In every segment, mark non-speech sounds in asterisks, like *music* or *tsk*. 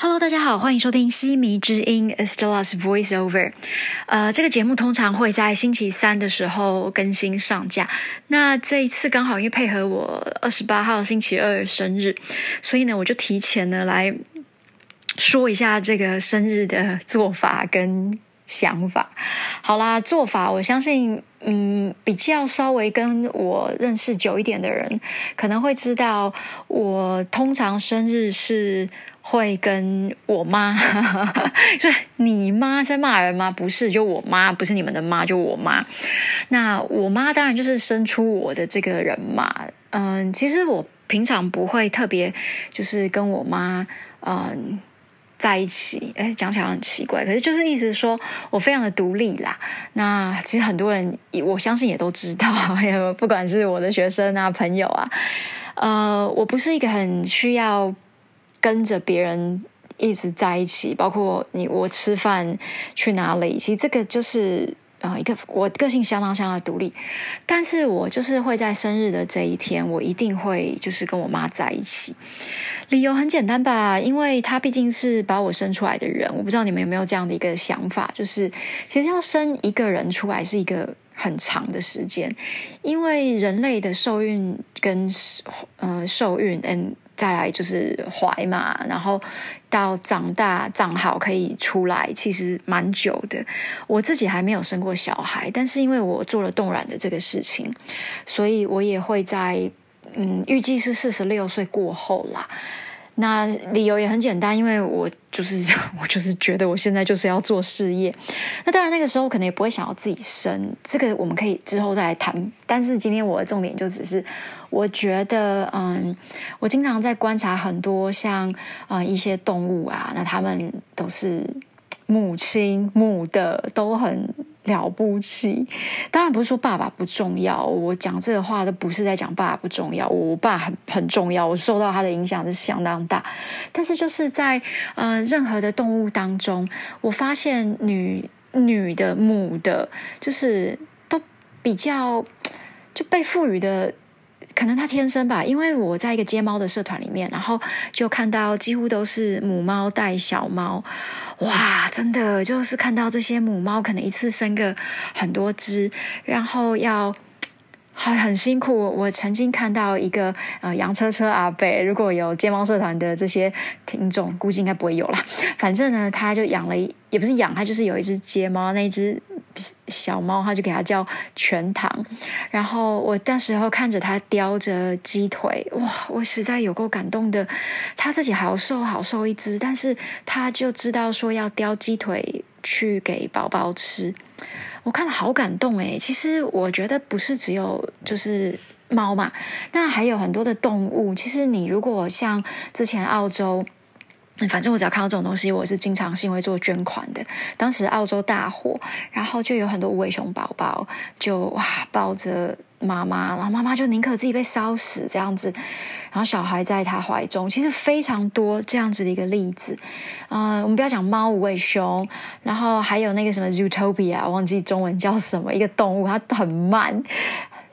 Hello，大家好，欢迎收听西迷之音 Estella's Voice Over。呃，这个节目通常会在星期三的时候更新上架。那这一次刚好因为配合我二十八号星期二生日，所以呢，我就提前呢来说一下这个生日的做法跟想法。好啦，做法我相信，嗯，比较稍微跟我认识久一点的人可能会知道，我通常生日是。会跟我妈，*laughs* 就你妈在骂人吗？不是，就我妈，不是你们的妈，就我妈。那我妈当然就是生出我的这个人嘛。嗯，其实我平常不会特别就是跟我妈嗯在一起。哎，讲起来很奇怪，可是就是意思说我非常的独立啦。那其实很多人我相信也都知道，*laughs* 不管是我的学生啊、朋友啊，呃，我不是一个很需要。跟着别人一直在一起，包括你我吃饭去哪里，其实这个就是啊一个我个性相当相当独立，但是我就是会在生日的这一天，我一定会就是跟我妈在一起。理由很简单吧，因为她毕竟是把我生出来的人，我不知道你们有没有这样的一个想法，就是其实要生一个人出来是一个很长的时间，因为人类的受孕跟嗯受孕嗯。再来就是怀嘛，然后到长大长好可以出来，其实蛮久的。我自己还没有生过小孩，但是因为我做了冻卵的这个事情，所以我也会在嗯，预计是四十六岁过后啦。那理由也很简单，因为我就是我就是觉得我现在就是要做事业。那当然那个时候可能也不会想要自己生，这个我们可以之后再来谈。但是今天我的重点就只是，我觉得嗯，我经常在观察很多像啊一些动物啊，那他们都是母亲母的都很。了不起，当然不是说爸爸不重要。我讲这个话都不是在讲爸爸不重要，我爸很很重要，我受到他的影响是相当大。但是就是在呃任何的动物当中，我发现女女的母的，就是都比较就被赋予的。可能它天生吧，因为我在一个接猫的社团里面，然后就看到几乎都是母猫带小猫，哇，真的就是看到这些母猫可能一次生个很多只，然后要很 *tsk* 很辛苦。我曾经看到一个呃洋车车阿贝，如果有接猫社团的这些听众，估计应该不会有了。*laughs* 反正呢，他就养了，也不是养，他就是有一只接猫，那只。小猫，他就给它叫全糖。然后我那时候看着它叼着鸡腿，哇，我实在有够感动的。它自己好瘦好瘦一只，但是它就知道说要叼鸡腿去给宝宝吃。我看了好感动诶。其实我觉得不是只有就是猫嘛，那还有很多的动物。其实你如果像之前澳洲。反正我只要看到这种东西，我是经常性会做捐款的。当时澳洲大火，然后就有很多无尾熊宝宝，就哇抱着妈妈，然后妈妈就宁可自己被烧死这样子，然后小孩在他怀中，其实非常多这样子的一个例子。呃，我们不要讲猫无尾熊，然后还有那个什么 Zootopia，忘记中文叫什么，一个动物它很慢。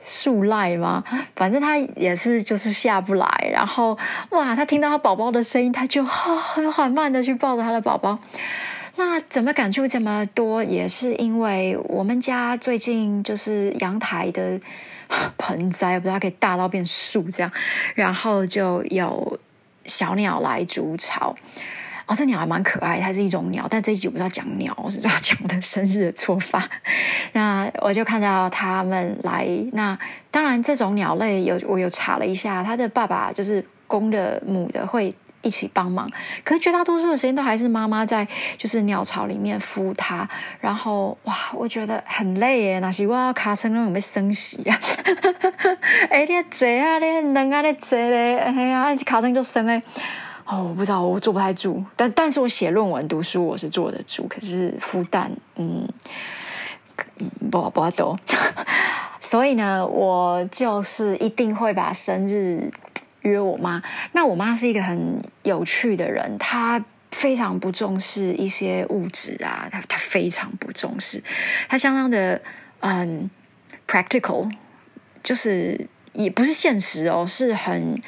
树赖吗？反正他也是，就是下不来。然后，哇，他听到他宝宝的声音，他就很缓慢的去抱着他的宝宝。那怎么感触这么多？也是因为我们家最近就是阳台的盆栽，不知道可以大到变树这样，然后就有小鸟来筑巢。哦，这鸟还蛮可爱，它是一种鸟，但这一集我不知道讲鸟，我是要讲的生日的做法。*laughs* 那我就看到他们来，那当然这种鸟类有我有查了一下，它的爸爸就是公的、母的会一起帮忙，可是绝大多数的时间都还是妈妈在就是鸟巢里面孵它。然后哇，我觉得很累耶，那是哇卡车那种被生死啊！*laughs* 哎，你坐啊，你能啊，你坐嘞，哎呀，卡车就生嘞。哦，我不知道，我坐不太住，但但是我写论文、读书我是坐得住，可是孵蛋，嗯，嗯，不不走。*laughs* 所以呢，我就是一定会把生日约我妈。那我妈是一个很有趣的人，她非常不重视一些物质啊，她她非常不重视，她相当的嗯 practical，就是也不是现实哦，是很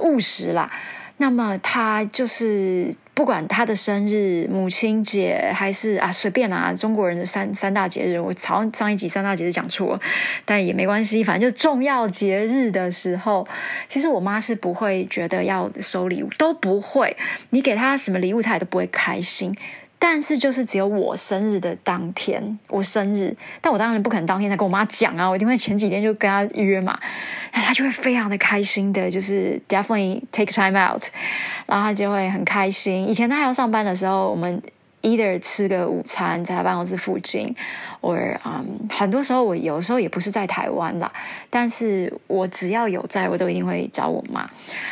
务实啦。那么他就是不管他的生日、母亲节还是啊随便啦，中国人的三三大节日，我好上一集三大节日讲错，但也没关系，反正就重要节日的时候，其实我妈是不会觉得要收礼物，都不会。你给她什么礼物，她也都不会开心。但是就是只有我生日的当天，我生日，但我当然不可能当天才跟我妈讲啊，我一定会前几天就跟她约嘛，然后她就会非常的开心的，就是 definitely take time out，然后她就会很开心。以前她还要上班的时候，我们。Either 吃个午餐在他办公室附近，or 嗯，很多时候我有时候也不是在台湾啦，但是我只要有在，我都一定会找我妈，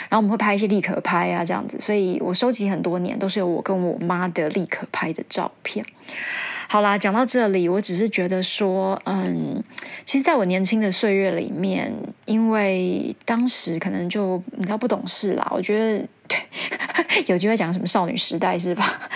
然后我们会拍一些立可拍啊这样子，所以我收集很多年都是有我跟我妈的立可拍的照片。好啦，讲到这里，我只是觉得说，嗯，其实在我年轻的岁月里面，因为当时可能就你知道不懂事啦，我觉得 *laughs* 有机会讲什么少女时代是吧？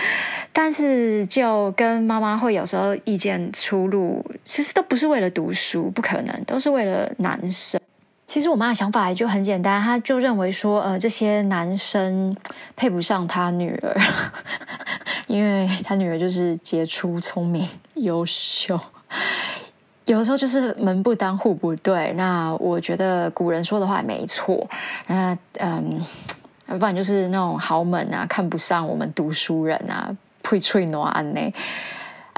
但是就跟妈妈会有时候意见出入，其实都不是为了读书，不可能，都是为了男生。其实我妈的想法也就很简单，她就认为说，呃，这些男生配不上她女儿，*laughs* 因为她女儿就是杰出、聪明、优秀，有的时候就是门不当户不对。那我觉得古人说的话也没错，那嗯，要不然就是那种豪门啊，看不上我们读书人啊，配翠暖安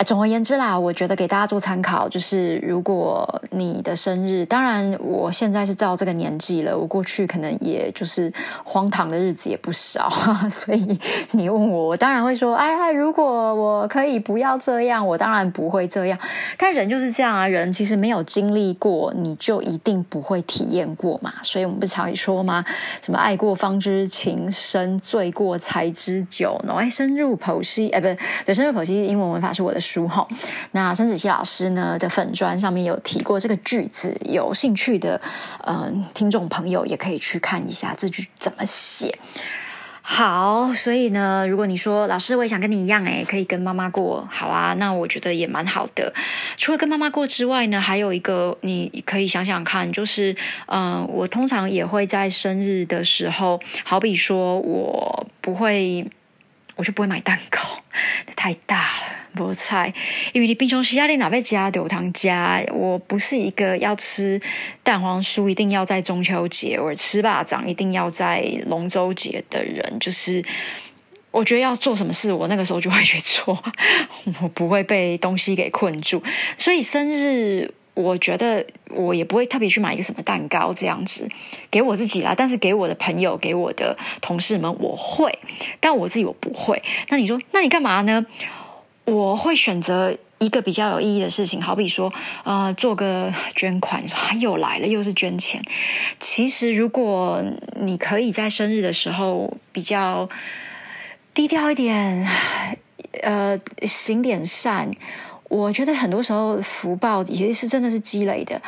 总而言之啦，我觉得给大家做参考，就是如果你的生日，当然我现在是照这个年纪了，我过去可能也就是荒唐的日子也不少，*laughs* 所以你问我，我当然会说，哎呀，如果我可以不要这样，我当然不会这样。但人就是这样啊，人其实没有经历过，你就一定不会体验过嘛。所以我们不常说吗？什么爱过方知情深，醉过才知酒浓。哎，深入剖析，哎，不对，深入剖析英文文法是我的。书哈，那申子熙老师呢的粉砖上面有提过这个句子，有兴趣的嗯听众朋友也可以去看一下这句怎么写。好，所以呢，如果你说老师我也想跟你一样，哎，可以跟妈妈过，好啊，那我觉得也蛮好的。除了跟妈妈过之外呢，还有一个你可以想想看，就是嗯，我通常也会在生日的时候，好比说我不会，我就不会买蛋糕，*laughs* 太大了。菠菜，因为你平常时压力哪被加有糖加，我不是一个要吃蛋黄酥一定要在中秋节，或者吃霸掌一定要在龙舟节的人。就是我觉得要做什么事，我那个时候就会去做，我不会被东西给困住。所以生日，我觉得我也不会特别去买一个什么蛋糕这样子给我自己啦。但是给我的朋友、给我的同事们，我会，但我自己我不会。那你说，那你干嘛呢？我会选择一个比较有意义的事情，好比说，呃，做个捐款。你说又来了，又是捐钱。其实，如果你可以在生日的时候比较低调一点，呃，行点善，我觉得很多时候福报也是真的是积累的。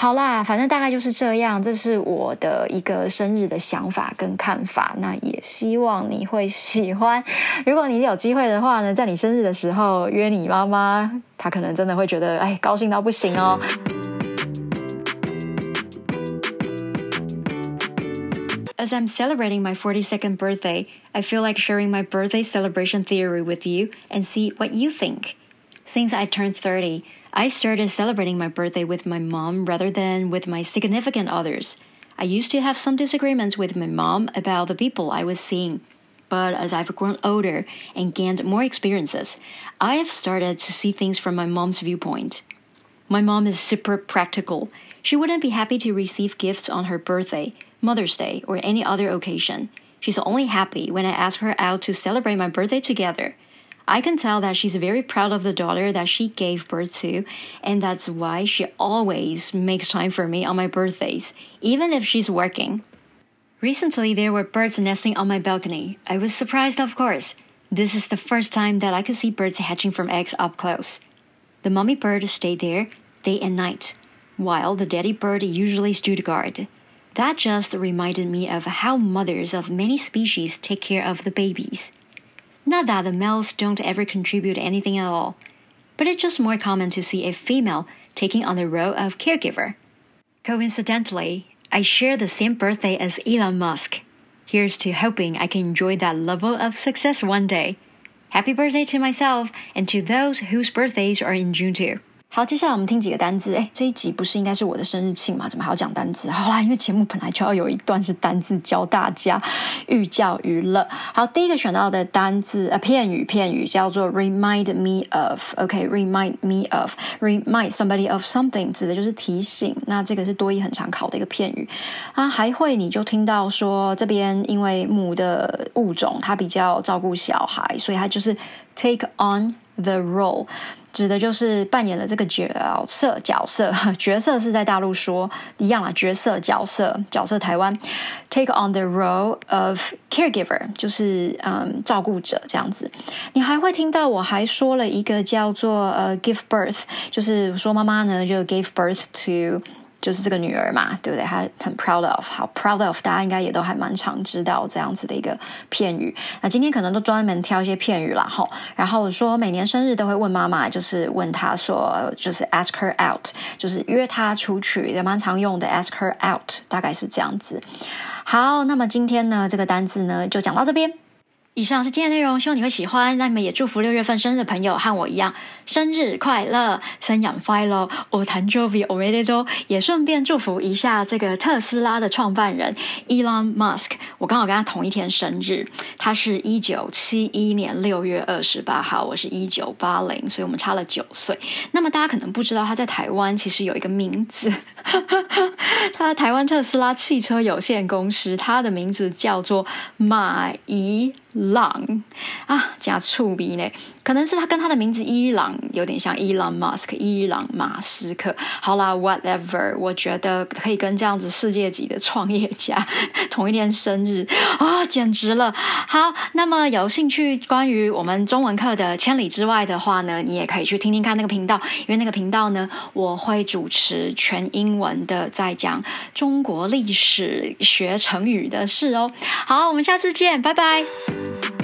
好啦，反正大概就是这样，这是我的一个生日的想法跟看法。那也希望你会喜欢。如果你有机会的话呢，在你生日的时候约你妈妈，她可能真的会觉得哎，高兴到不行哦。As I'm celebrating my 42nd birthday, I feel like sharing my birthday celebration theory with you and see what you think. Since I turned 30, I started celebrating my birthday with my mom rather than with my significant others. I used to have some disagreements with my mom about the people I was seeing. But as I've grown older and gained more experiences, I have started to see things from my mom's viewpoint. My mom is super practical. She wouldn't be happy to receive gifts on her birthday, Mother's Day, or any other occasion. She's only happy when I ask her out to celebrate my birthday together. I can tell that she's very proud of the daughter that she gave birth to, and that's why she always makes time for me on my birthdays, even if she's working. Recently, there were birds nesting on my balcony. I was surprised, of course. This is the first time that I could see birds hatching from eggs up close. The mommy bird stayed there day and night, while the daddy bird usually stood guard. That just reminded me of how mothers of many species take care of the babies. Not that the males don't ever contribute anything at all, but it's just more common to see a female taking on the role of caregiver. Coincidentally, I share the same birthday as Elon Musk. Here's to hoping I can enjoy that level of success one day. Happy birthday to myself and to those whose birthdays are in June too. 好，接下来我们听几个单字。哎，这一集不是应该是我的生日庆吗？怎么还要讲单字？好啦，因为节目本来就要有一段是单字教大家寓教于乐。好，第一个选到的单字呃片语片语叫做 remind me of。OK，remind me of，remind somebody of something 指的就是提醒。那这个是多义很常考的一个片语啊，还会你就听到说这边因为母的物种它比较照顾小孩，所以它就是 take on the role。指的就是扮演的这个角色角色角色是在大陆说一样啊，角色角色角色台湾 take on the role of caregiver 就是嗯照顾者这样子。你还会听到我还说了一个叫做呃 give birth，就是说妈妈呢就 give birth to。就是这个女儿嘛，对不对？她很 proud of，好 proud of，大家应该也都还蛮常知道这样子的一个片语。那今天可能都专门挑一些片语啦，哈。然后说每年生日都会问妈妈，就是问她说，就是 ask her out，就是约她出去，也蛮常用的 ask her out，大概是这样子。好，那么今天呢，这个单字呢就讲到这边。以上是今天内容，希望你会喜欢。那你们也祝福六月份生日的朋友和我一样生日快乐，生养快乐。我弹 Jovi o v e d o 也顺便祝福一下这个特斯拉的创办人 Elon Musk。我刚好跟他同一天生日，他是一九七一年六月二十八号，我是一九八零，所以我们差了九岁。那么大家可能不知道，他在台湾其实有一个名字，*laughs* 他台湾特斯拉汽车有限公司，他的名字叫做马伊。朗啊，加触鼻呢？可能是他跟他的名字伊朗有点像，Elon Musk，伊朗马斯克。好啦，whatever，我觉得可以跟这样子世界级的创业家 *laughs* 同一天生日啊，简直了。好，那么有兴趣关于我们中文课的千里之外的话呢，你也可以去听听看那个频道，因为那个频道呢，我会主持全英文的，在讲中国历史学成语的事哦。好，我们下次见，拜拜。Bye.